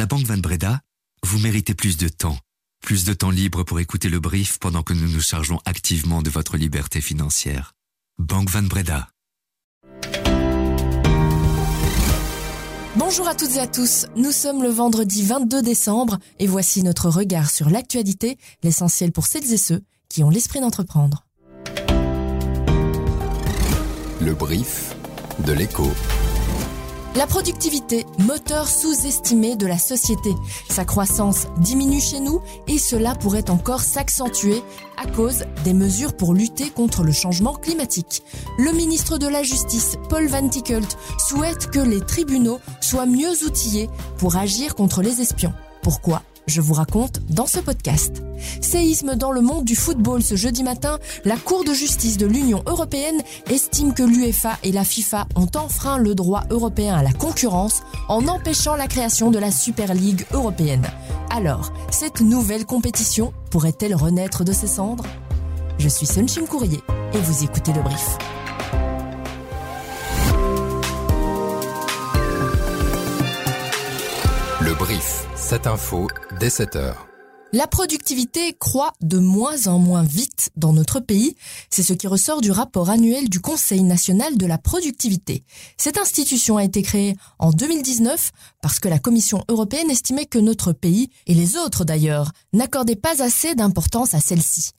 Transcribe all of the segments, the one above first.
la Banque Van Breda, vous méritez plus de temps. Plus de temps libre pour écouter le brief pendant que nous nous chargeons activement de votre liberté financière. Banque Van Breda. Bonjour à toutes et à tous, nous sommes le vendredi 22 décembre et voici notre regard sur l'actualité, l'essentiel pour celles et ceux qui ont l'esprit d'entreprendre. Le brief de l'écho. La productivité, moteur sous-estimé de la société. Sa croissance diminue chez nous et cela pourrait encore s'accentuer à cause des mesures pour lutter contre le changement climatique. Le ministre de la Justice, Paul Van Tickelt, souhaite que les tribunaux soient mieux outillés pour agir contre les espions. Pourquoi? Je vous raconte dans ce podcast. Séisme dans le monde du football ce jeudi matin, la Cour de justice de l'Union européenne estime que l'UEFA et la FIFA ont enfreint le droit européen à la concurrence en empêchant la création de la Super League européenne. Alors, cette nouvelle compétition pourrait-elle renaître de ses cendres? Je suis Sunshim Courrier et vous écoutez le brief. Le brief, cette info dès 7h. La productivité croît de moins en moins vite dans notre pays. C'est ce qui ressort du rapport annuel du Conseil national de la productivité. Cette institution a été créée en 2019 parce que la Commission européenne estimait que notre pays, et les autres d'ailleurs, n'accordaient pas assez d'importance à celle-ci.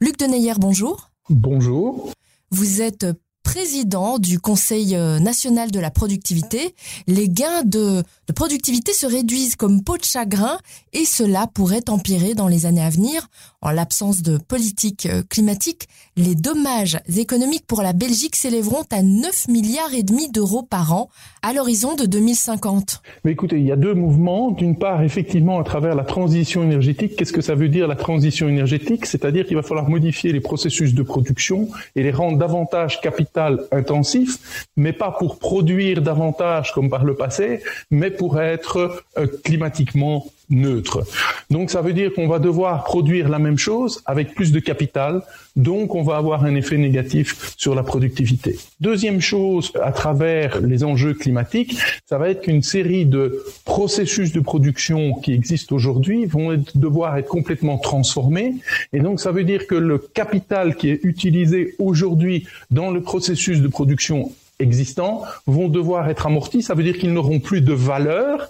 Luc Deneyer, bonjour. Bonjour. Vous êtes président du Conseil euh, national de la productivité, les gains de, productivité se réduisent comme peau de chagrin et cela pourrait empirer dans les années à venir. En l'absence de politique euh, climatique, les dommages économiques pour la Belgique s'élèveront à 9 milliards et demi d'euros par an à l'horizon de 2050. Mais écoutez, il y a deux mouvements. D'une part, effectivement, à travers la transition énergétique, qu'est-ce que ça veut dire la transition énergétique? C'est-à-dire qu'il va falloir modifier les processus de production et les rendre davantage capital intensifs, mais pas pour produire davantage comme par le passé, mais pour être euh, climatiquement neutre. Donc ça veut dire qu'on va devoir produire la même chose avec plus de capital, donc on va avoir un effet négatif sur la productivité. Deuxième chose, à travers les enjeux climatiques, ça va être qu'une série de processus de production qui existent aujourd'hui vont devoir être complètement transformés, et donc ça veut dire que le capital qui est utilisé aujourd'hui dans le processus de production existants vont devoir être amortis. Ça veut dire qu'ils n'auront plus de valeur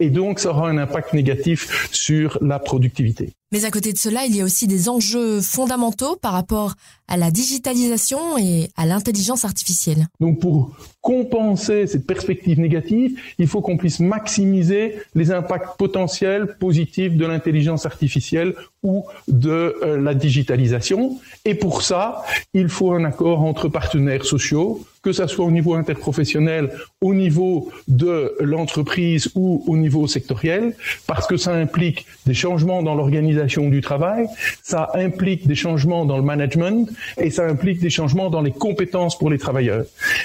et donc ça aura un impact négatif sur la productivité. Mais à côté de cela, il y a aussi des enjeux fondamentaux par rapport à la digitalisation et à l'intelligence artificielle. Donc pour compenser cette perspective négative, il faut qu'on puisse maximiser les impacts potentiels positifs de l'intelligence artificielle ou de euh, la digitalisation. Et pour ça, il faut un accord entre partenaires sociaux, que ce soit au niveau interprofessionnel, au niveau de l'entreprise ou au niveau sectoriel, parce que ça implique des changements dans l'organisation du travail, ça implique des changements dans le management et ça implique des changements dans les compétences pour les travailleurs.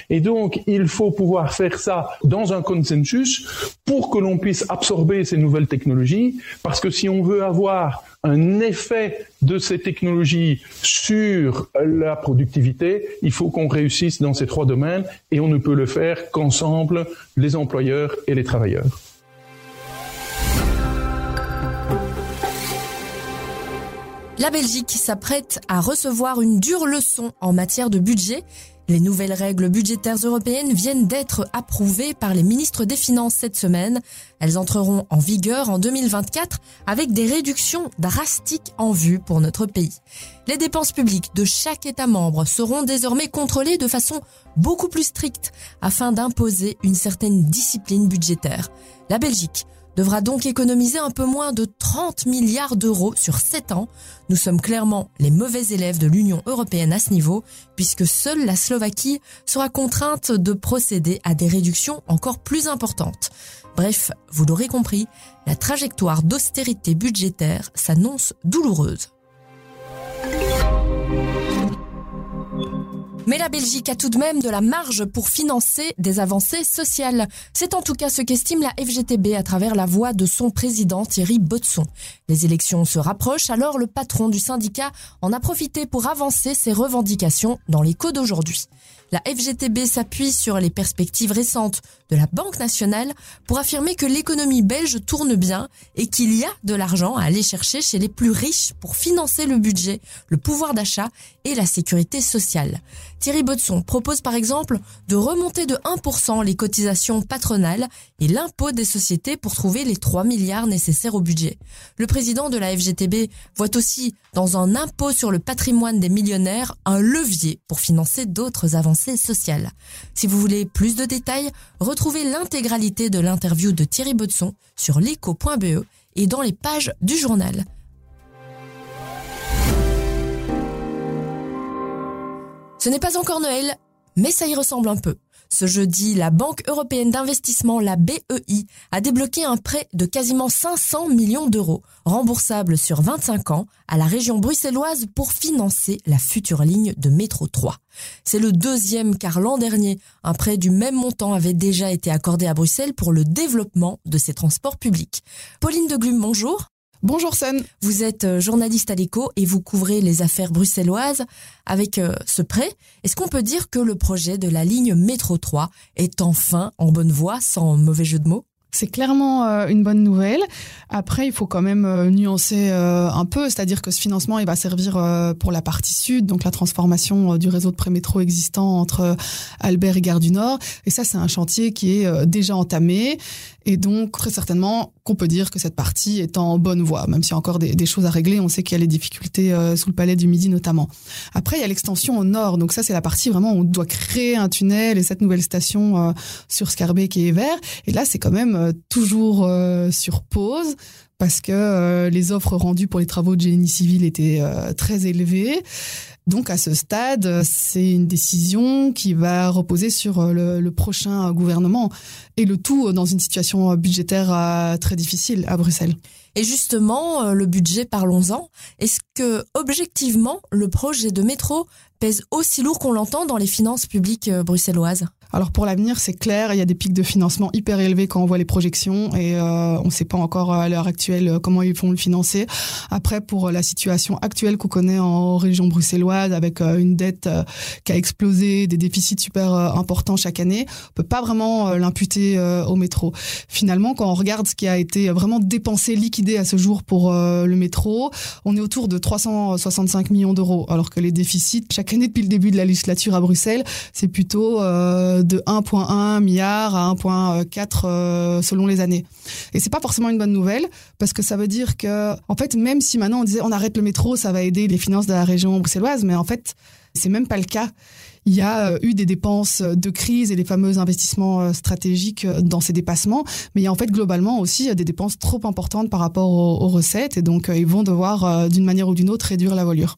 Et donc, il faut pouvoir faire ça dans un consensus pour que l'on puisse absorber ces nouvelles technologies, parce que si on veut avoir un effet de ces technologies sur la productivité, il faut qu'on réussisse dans ces trois domaines et on ne peut le faire qu'ensemble, les employeurs et les travailleurs. La Belgique s'apprête à recevoir une dure leçon en matière de budget. Les nouvelles règles budgétaires européennes viennent d'être approuvées par les ministres des Finances cette semaine. Elles entreront en vigueur en 2024 avec des réductions drastiques en vue pour notre pays. Les dépenses publiques de chaque État membre seront désormais contrôlées de façon beaucoup plus stricte afin d'imposer une certaine discipline budgétaire. La Belgique devra donc économiser un peu moins de 30 milliards d'euros sur 7 ans. Nous sommes clairement les mauvais élèves de l'Union européenne à ce niveau, puisque seule la Slovaquie sera contrainte de procéder à des réductions encore plus importantes. Bref, vous l'aurez compris, la trajectoire d'austérité budgétaire s'annonce douloureuse. Mais la Belgique a tout de même de la marge pour financer des avancées sociales. C'est en tout cas ce qu'estime la FGTB à travers la voix de son président Thierry Botson. Les élections se rapprochent, alors le patron du syndicat en a profité pour avancer ses revendications dans l'écho d'aujourd'hui. La FGTB s'appuie sur les perspectives récentes de la Banque nationale pour affirmer que l'économie belge tourne bien et qu'il y a de l'argent à aller chercher chez les plus riches pour financer le budget, le pouvoir d'achat et la sécurité sociale. Thierry Bodson propose par exemple de remonter de 1% les cotisations patronales et l'impôt des sociétés pour trouver les 3 milliards nécessaires au budget. Le président de la FGTB voit aussi dans un impôt sur le patrimoine des millionnaires un levier pour financer d'autres avancées sociales. Si vous voulez plus de détails, retrouvez l'intégralité de l'interview de Thierry Bodson sur l'éco.be et dans les pages du journal. Ce n'est pas encore Noël, mais ça y ressemble un peu. Ce jeudi, la Banque européenne d'investissement, la BEI, a débloqué un prêt de quasiment 500 millions d'euros, remboursable sur 25 ans, à la région bruxelloise pour financer la future ligne de métro 3. C'est le deuxième car l'an dernier, un prêt du même montant avait déjà été accordé à Bruxelles pour le développement de ces transports publics. Pauline de Glume, bonjour. Bonjour Sun. Vous êtes euh, journaliste à l'écho et vous couvrez les affaires bruxelloises. Avec euh, ce prêt, est-ce qu'on peut dire que le projet de la ligne métro 3 est enfin en bonne voie, sans mauvais jeu de mots? C'est clairement euh, une bonne nouvelle. Après, il faut quand même euh, nuancer euh, un peu, c'est-à-dire que ce financement, il va servir pour la partie sud, donc la transformation du réseau de prémétro existant entre Albert et Gare du Nord. Et ça, c'est un chantier qui est déjà entamé. Et donc, très certainement qu'on peut dire que cette partie est en bonne voie, même s'il y a encore des, des, choses à régler. On sait qu'il y a les difficultés sous le palais du Midi notamment. Après, il y a l'extension au nord. Donc ça, c'est la partie vraiment où on doit créer un tunnel et cette nouvelle station sur Scarbeck et Vert. Et là, c'est quand même euh, toujours euh, sur pause parce que euh, les offres rendues pour les travaux de génie civil étaient très élevées. Donc à ce stade, c'est une décision qui va reposer sur le, prochain gouvernement et le tout dans une situation budgétaire très difficile à Bruxelles. Et justement, le budget, parlons-en. Est-ce que objectivement, le projet de métro pèse aussi lourd qu'on l'entend dans les finances publiques bruxelloises? Alors pour l'avenir, c'est clair, il y a des pics de financement hyper élevés quand on voit les projections et euh, on ne sait pas encore à l'heure actuelle euh, comment ils vont le financer. Après, pour la situation actuelle qu'on connaît en région bruxelloise, avec euh, une dette qui a explosé, des déficits super importants chaque année, on peut pas vraiment l'imputer au métro. Finalement, quand on regarde ce qui a été vraiment dépensé, liquidé à ce jour pour le métro, on est autour de 365 millions d'euros, alors que les déficits chaque année depuis le début de la législature à Bruxelles, c'est plutôt de 1,1 milliard à 1,4 euh, selon les années. Et c'est pas forcément une bonne nouvelle parce que ça veut dire que, en fait, même si maintenant on disait on arrête le métro, ça va aider les finances de la région bruxelloise, mais en fait, c'est même pas le cas. Il y a euh, eu des dépenses de crise et les fameux investissements euh, stratégiques dans ces dépassements, mais il y a en fait globalement aussi des dépenses trop importantes par rapport aux, recettes et donc ils vont devoir d'une manière ou d'une autre réduire la voilure.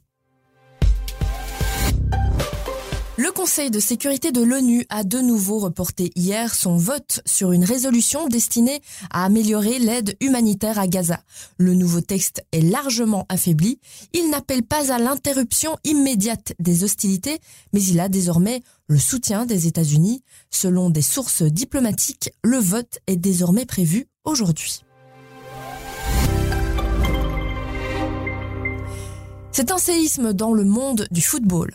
Le Conseil de sécurité de l'ONU a de nouveau reporté hier son vote sur une résolution destinée à améliorer l'aide humanitaire à Gaza. Le nouveau texte est largement affaibli. Il n'appelle pas à l'interruption immédiate des hostilités, mais il a désormais le soutien des États-Unis. Selon des sources diplomatiques, le vote est désormais prévu aujourd'hui. C'est un séisme dans le monde du football.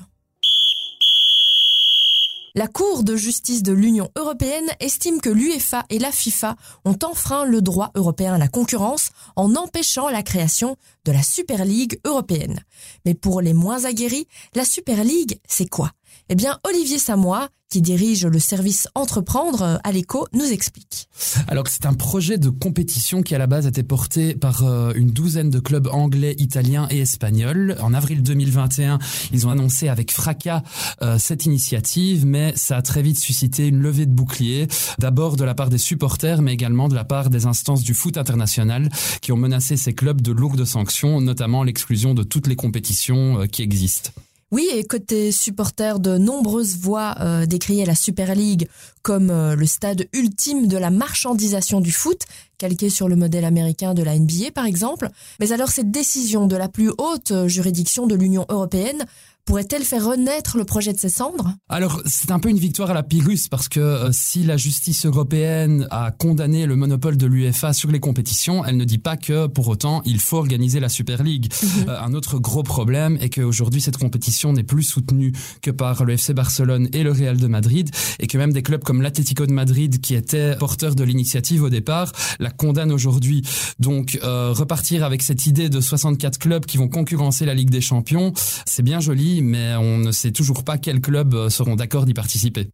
La Cour de justice de l'Union européenne estime que l'UEFA et la FIFA ont enfreint le droit européen à la concurrence en empêchant la création de la Super League européenne. Mais pour les moins aguerris, la Super League, c'est quoi? Eh bien, Olivier Samois, qui dirige le service Entreprendre euh, à l'écho, nous explique. Alors c'est un projet de compétition qui à la base été porté par euh, une douzaine de clubs anglais, italiens et espagnols. En avril 2021, ils ont annoncé avec fracas euh, cette initiative, mais ça a très vite suscité une levée de boucliers, d'abord de la part des supporters, mais également de la part des instances du foot international qui ont menacé ces clubs de lourdes sanctions, notamment l'exclusion de toutes les compétitions qui existent. Oui, et côté supporters, de nombreuses voix euh, décriaient la Super League comme euh, le stade ultime de la marchandisation du foot, calqué sur le modèle américain de la NBA par exemple. Mais alors cette décision de la plus haute juridiction de l'Union européenne pourrait-elle faire renaître le projet de ses cendres? Alors, c'est un peu une victoire à la Pyrrhus parce que euh, si la justice européenne a condamné le monopole de l'UEFA sur les compétitions, elle ne dit pas que pour autant il faut organiser la Super League. Mhm. Euh, un autre gros problème est qu'aujourd'hui cette compétition n'est plus soutenue que par le FC Barcelone et le Real de Madrid et que même des clubs comme l'Atlético de Madrid qui étaient porteurs de l'initiative au départ la condamnent aujourd'hui. Donc euh, repartir avec cette idée de 64 clubs qui vont concurrencer la Ligue des Champions, c'est bien joli mais on ne sait toujours pas quels clubs euh, seront d'accord d'y participer.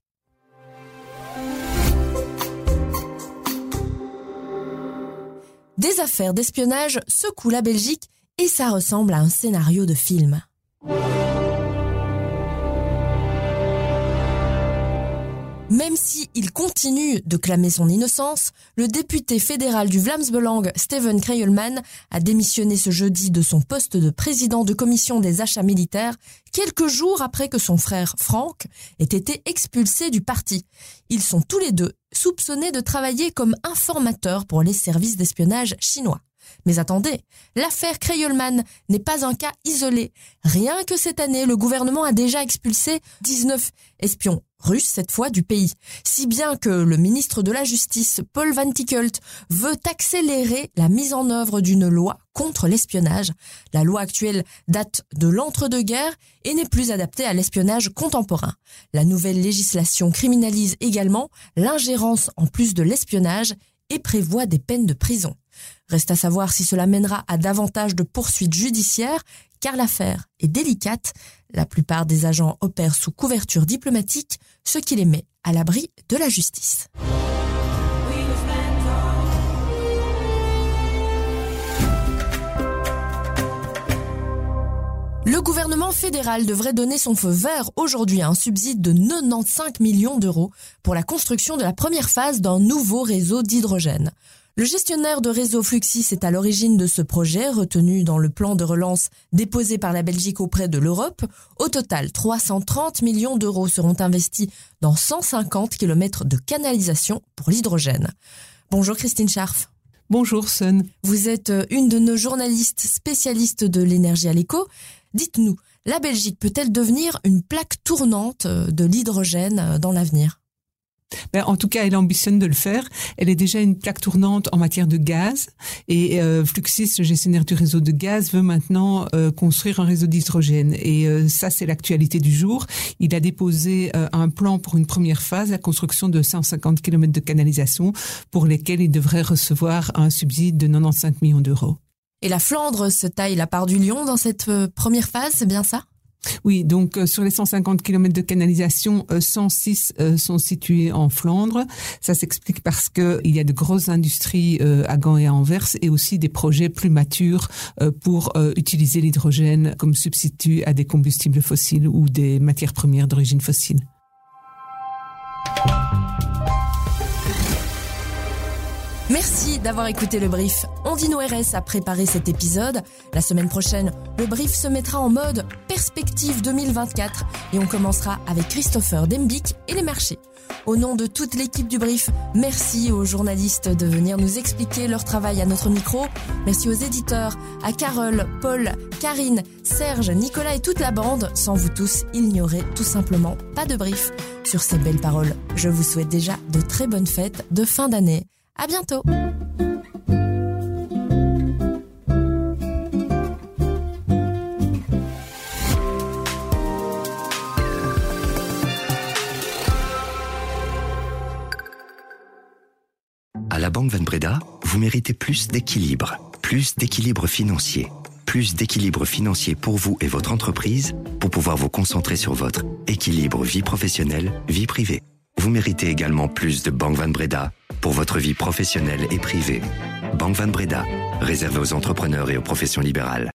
Des affaires d'espionnage secouent la Belgique et ça ressemble à un scénario de film. Même si il continue de clamer son innocence, le député fédéral du Vlaams Steven Kreyelman, a démissionné ce jeudi de son poste de président de commission des achats militaires, quelques jours après que son frère Frank ait été expulsé du parti. Ils sont tous les deux soupçonnés de travailler comme informateurs pour les services d'espionnage chinois. Mais attendez, l'affaire Kreyelman n'est pas un cas isolé. Rien que cette année, le gouvernement a déjà expulsé 19 espions russe cette fois du pays. Si bien que le ministre de la Justice, Paul Van Tickelt, veut accélérer la mise en œuvre d'une loi contre l'espionnage. La loi actuelle date de l'entre-deux-guerres et n'est plus adaptée à l'espionnage contemporain. La nouvelle législation criminalise également l'ingérence en plus de l'espionnage et prévoit des peines de prison. Reste à savoir si cela mènera à davantage de poursuites judiciaires, car l'affaire est délicate. La plupart des agents opèrent sous couverture diplomatique, ce qui les met à l'abri de la justice. Le gouvernement fédéral devrait donner son feu vert aujourd'hui à un subside de 95 millions d'euros pour la construction de la première phase d'un nouveau réseau d'hydrogène. Le gestionnaire de réseau Fluxis est à l'origine de ce projet retenu dans le plan de relance déposé par la Belgique auprès de l'Europe. Au total, 330 millions d'euros seront investis dans 150 km de canalisation pour l'hydrogène. Bonjour Christine Scharf. Bonjour Sun. Vous êtes euh, une de nos journalistes spécialistes de l'énergie à l'éco. Dites-nous, la Belgique peut-elle devenir une plaque tournante euh, de l'hydrogène euh, dans l'avenir? Ben, en tout cas, elle ambitionne de le faire. Elle est déjà une plaque tournante en matière de gaz. Et euh, Fluxis, le gestionnaire du réseau de gaz, veut maintenant euh, construire un réseau d'hydrogène. Et euh, ça, c'est l'actualité du jour. Il a déposé euh, un plan pour une première phase, la construction de 150 km de canalisation, pour lesquels il devrait recevoir un subside de 95 millions d'euros. Et la Flandre se taille la part du lion dans cette première phase, c'est bien ça? Oui, donc euh, sur les 150 km de canalisation, 106 euh, euh, sont situés en Flandre. Ça s'explique parce que il y a de grosses industries à Gand et à Anvers et aussi des projets plus matures pour utiliser l'hydrogène comme substitut à des combustibles fossiles ou des matières premières d'origine fossile. Merci d'avoir écouté le brief. Ondino RS a préparé cet épisode. La semaine prochaine, le brief se mettra en mode perspective 2024 et on commencera avec Christopher Dembic et les marchés. Au nom de toute l'équipe du brief, merci aux journalistes de venir nous expliquer leur travail à notre micro. Merci aux éditeurs, à Carole, Paul, Karine, Serge, Nicolas et toute la bande. Sans vous tous, il n'y aurait tout simplement pas de brief. Sur ces belles paroles, je vous souhaite déjà de très bonnes fêtes de fin d'année. À bientôt. À la Banque Van Breda, vous méritez plus d'équilibre, plus d'équilibre financier, plus d'équilibre financier pour vous et votre entreprise pour pouvoir vous concentrer sur votre équilibre vie professionnelle, vie privée. Vous méritez également plus de Banque Van Breda pour votre vie professionnelle et privée. Banque Van Breda, réservé aux entrepreneurs et aux professions libérales.